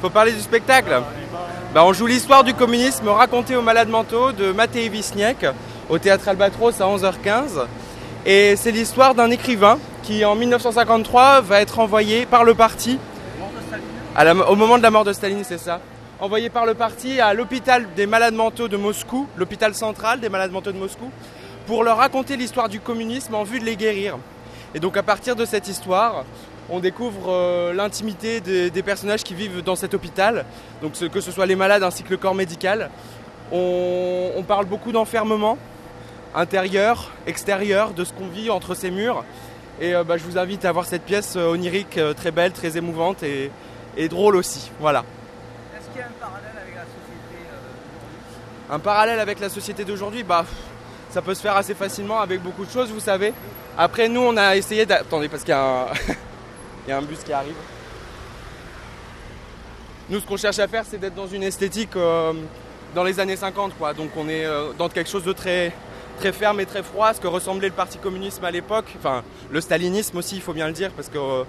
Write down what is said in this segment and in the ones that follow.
Faut parler du spectacle. Bah, on joue l'histoire du communisme racontée aux malades mentaux de Matei Wisniek au théâtre Albatros à 11h15. Et c'est l'histoire d'un écrivain qui en 1953 va être envoyé par le parti au moment de la mort de Staline, c'est ça. Envoyé par le parti à l'hôpital des malades mentaux de Moscou, l'hôpital central des malades mentaux de Moscou, pour leur raconter l'histoire du communisme en vue de les guérir. Et donc à partir de cette histoire, on découvre euh, l'intimité des, personnages qui vivent dans cet hôpital, donc que ce soit les malades ainsi que le corps médical. On, parle beaucoup d'enfermement intérieur, extérieur, de ce qu'on vit entre ces murs. Et euh, bah, je vous invite à voir cette pièce euh, onirique très belle, très émouvante et, et drôle aussi. Voilà. Est-ce qu'il y a un parallèle avec la société d'aujourd'hui? Un parallèle avec la société d'aujourd'hui? Bah, ça peut se faire assez facilement avec beaucoup de choses, vous savez. Après, nous, on a essayé d'attendez parce qu'il y a un... Il y a un bus qui arrive. Nous, ce qu'on cherche à faire, c'est d'être dans une esthétique euh, dans les années 50, quoi. Donc, on est euh, dans quelque chose de très, très ferme et très froid, ce que ressemblait le parti communisme à l'époque. Enfin, le stalinisme aussi, il faut bien le dire, parce que euh,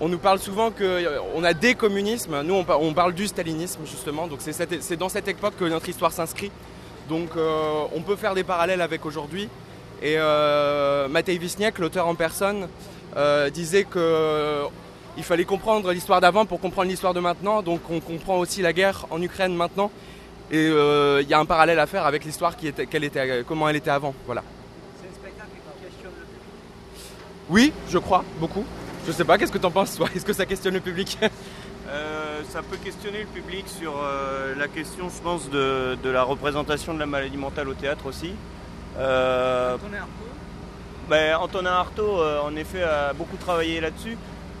on nous parle souvent qu'on a des communismes. Nous, on, parle du stalinisme, justement. Donc, c'est dans cette époque que notre histoire s'inscrit. Donc, on peut faire des parallèles avec aujourd'hui. Et Matei Wisniak, l'auteur en personne, euh, disait qu'il euh, fallait comprendre l'histoire d'avant pour comprendre l'histoire de maintenant. Donc on comprend aussi la guerre en Ukraine maintenant. Et euh, il y a un parallèle à faire avec l'histoire qui était, était, comment elle était avant. Voilà. C'est un spectacle qui questionne le public Oui, je crois, beaucoup. Je sais pas, qu'est-ce que tu en penses toi? Est-ce que ça questionne le public? Ça peut questionner le public sur la question, je pense, de, la représentation de la maladie mentale au théâtre aussi. Ben, Antonin Artaud, euh, en effet, a beaucoup travaillé là-dessus.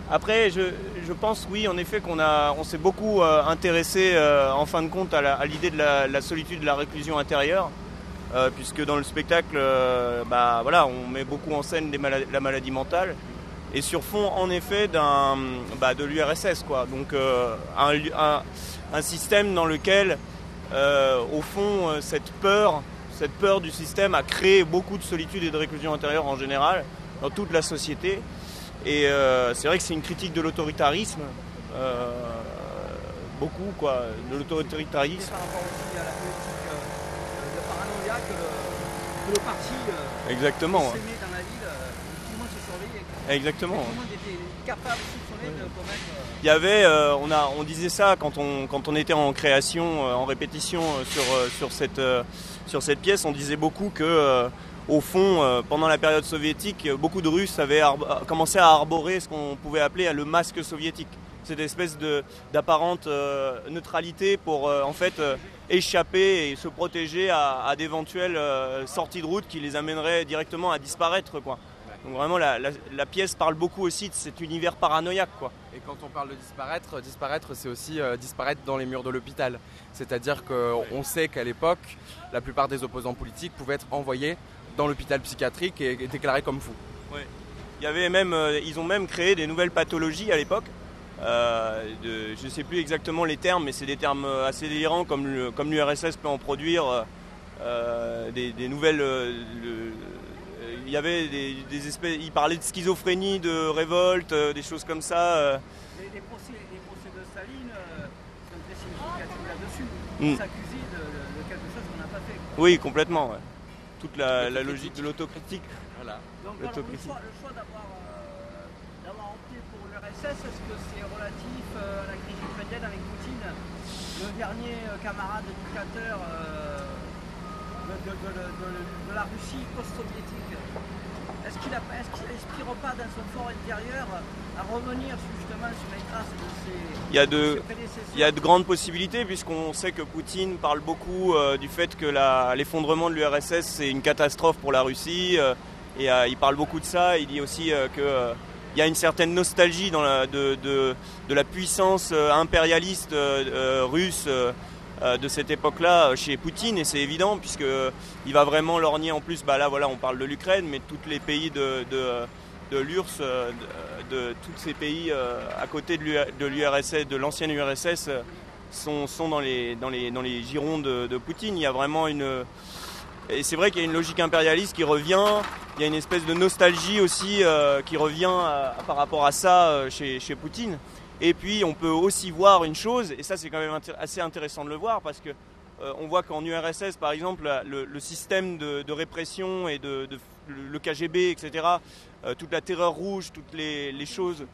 Après, je, pense, oui, en effet, qu'on on s'est beaucoup euh, intéressé, euh, en fin de compte, à l'idée de la, solitude, de la réclusion intérieure, puisque dans le spectacle, bah, voilà, on met beaucoup en scène la maladie mentale, et sur fond, en effet, bah, de l'URSS, quoi. Donc, un, un, système dans lequel, au fond, cette peur cette peur du système a créé beaucoup de solitude et de réclusion intérieure en général dans toute la société. Et euh, c'est vrai que c'est une critique de l'autoritarisme, euh, beaucoup quoi, de l'autoritarisme. Par rapport aussi à la politique euh, de paranoïa que le, parti Exactement. dans la ville, tout le monde se surveillait. Exactement. Tout le monde était capable, soupçonné de commettre. Il y avait, on, a, on disait ça quand on, quand on était en création, en répétition sur, sur cette sur cette pièce, on disait beaucoup que, euh, au fond, euh, pendant la période soviétique, beaucoup de Russes avaient commencé à arborer ce qu'on pouvait appeler le masque soviétique. Cette espèce d'apparente euh, neutralité pour en fait échapper et se protéger à, d'éventuelles sorties de route qui les amèneraient directement à disparaître. Donc vraiment la, pièce parle beaucoup aussi de cet univers paranoïaque. Quoi. Et quand on parle de disparaître, disparaître c'est aussi disparaître dans les murs de l'hôpital. C'est-à-dire qu'on sait qu'à l'époque, la plupart des opposants politiques pouvaient être envoyés dans l'hôpital psychiatrique et, déclarés comme fous. Il y avait même, euh, ils ont même créé des nouvelles pathologies à l'époque. Euh, je ne sais plus exactement les termes, mais c'est des termes euh, assez délirants comme l'URSS peut en produire. des, nouvelles. Il y avait des, espèces. Ils parlaient de schizophrénie, de révolte, des choses comme ça. Les, procès, de Staline sont très significatifs là-dessus. Mm. Oui, complètement. Toute la, logique de l'autocritique. Voilà. Donc, le choix, euh, d'avoir opté pour l'URSS, est-ce que c'est relatif euh, à la crise ukrainienne avec Poutine, le dernier euh, camarade dictateur de, la Russie post-soviétique est-ce qu'il n'inspire pas dans son fort intérieur à revenir justement sur les traces de ses, il y a de, Il y a de grandes possibilités puisqu'on sait que Poutine parle beaucoup euh, du fait que l'effondrement de l'URSS c'est une catastrophe pour la Russie euh, et euh, il parle beaucoup de ça. Il dit aussi qu'il y a une certaine nostalgie dans la, de, de, la puissance impérialiste russe de cette époque-là euh, chez Poutine et c'est évident puisque il va vraiment lorgner en plus. Bah là voilà, on parle de l'Ukraine, mais tous les pays de, de, l'URSS, euh, de, tous ces pays à côté de l'URSS, de l'ancienne URSS, sont, sont dans, les, dans, les, dans les girons de, Poutine. Il y a vraiment une. Et c'est vrai qu'il y a une logique impérialiste qui revient, il y a une espèce de nostalgie aussi qui revient par rapport à ça chez, chez Poutine. Et puis on peut aussi voir une chose, et ça c'est quand même assez intéressant de le voir, parce que euh, on voit qu'en URSS par exemple, le, système de, répression et de, le KGB, etc., euh, toute la terreur rouge, toutes les, choses...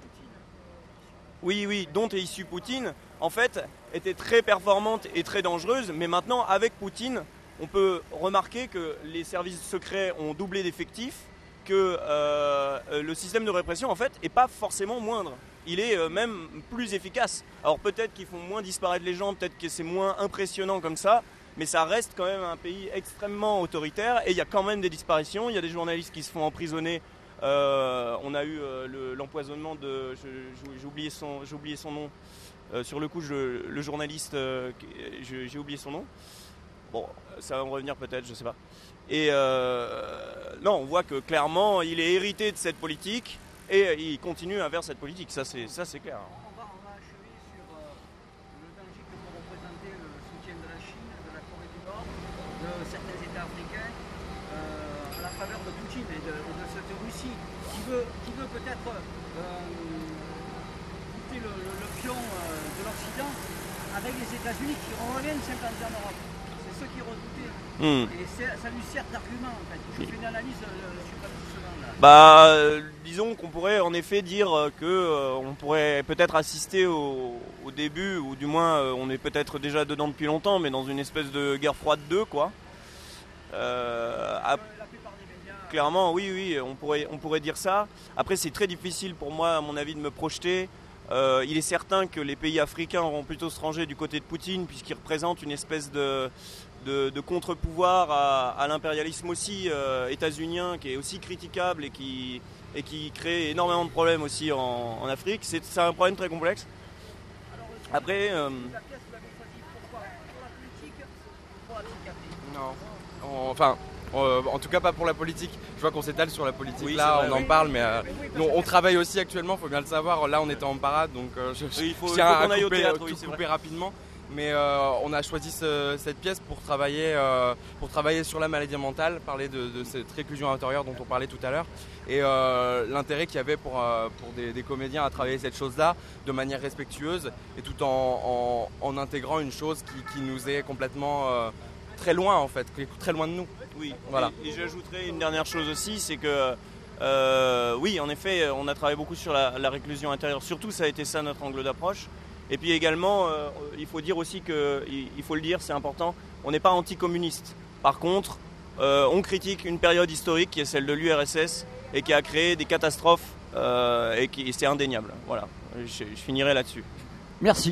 Oui, oui, dont est issue Poutine, en fait, était très performante et très dangereuse, mais maintenant avec Poutine, on peut remarquer que les services secrets ont doublé d'effectifs, que euh, le système de répression en fait n'est pas forcément moindre il est euh, même plus efficace. Alors peut-être qu'ils font moins disparaître les gens, peut-être que c'est moins impressionnant comme ça, mais ça reste quand même un pays extrêmement autoritaire et il y a quand même des disparitions. Il y a des journalistes qui se font emprisonner. Euh, on a eu euh, l'empoisonnement de. J'ai oublié, oublié son nom. sur le coup, le journaliste, j'ai oublié son nom. Bon, ça va me revenir peut-être, je sais pas. Et non, on voit que clairement, il est hérité de cette politique. Et il continue à vers cette politique, ça c'est, clair. On va, achever sur euh, le danger que peut représenter le soutien de la Chine, de la Corée du Nord, de certains États africains, euh, à la faveur de Poutine et de, cette Russie qui veut, peut-être euh, le, le, pion de l'Occident avec les États-Unis qui reviennent s'implanter en Europe. Qui redoutait. Hmm. Et ça lui sert d'argument en fait. Je fais une analyse bah, euh, disons qu'on pourrait en effet dire que euh, on pourrait peut-être assister au, début, ou du moins euh, on est peut-être déjà dedans depuis longtemps, mais dans une espèce de guerre froide 2, quoi. clairement, oui, oui, on pourrait, on pourrait dire ça. Après, c'est très difficile pour moi, à mon avis, de me projeter. Il est certain que les pays africains auront plutôt se ranger du côté de Poutine, puisqu'il représente une espèce de, de, contre-pouvoir à, l'impérialisme aussi euh, états-unien qui est aussi critiquable et qui, et qui crée énormément de problèmes aussi en, Afrique. C'est un problème très complexe. Après. Euh, non. Enfin, euh, en tout cas pas pour la politique. Je vois qu'on s'étale sur la politique là, on en parle, mais on, travaille aussi actuellement, il faut bien le savoir. Là, on était en parade, donc je, il faut, tiens à couper, couper rapidement mais euh, on a choisi cette pièce pour travailler, euh, pour travailler sur la maladie mentale, parler de, cette réclusion intérieure dont on parlait tout à l'heure, et euh, l'intérêt qu'il y avait pour, pour des, comédiens à travailler cette chose-là de manière respectueuse et tout en, en, intégrant une chose qui, qui nous est complètement très loin en fait, qui est très loin de nous. Oui, voilà. Et, j'ajouterais une dernière chose aussi, c'est que oui, en effet, on a travaillé beaucoup sur la, la réclusion intérieure. Surtout, ça a été ça notre angle d'approche. Et puis également, euh, il faut dire aussi que, il faut le dire, c'est important, on n'est pas anticommuniste. Par contre, euh, on critique une période historique qui est celle de l'URSS et qui a créé des catastrophes euh, et qui c'est indéniable. Voilà, je, je finirai là-dessus. Merci.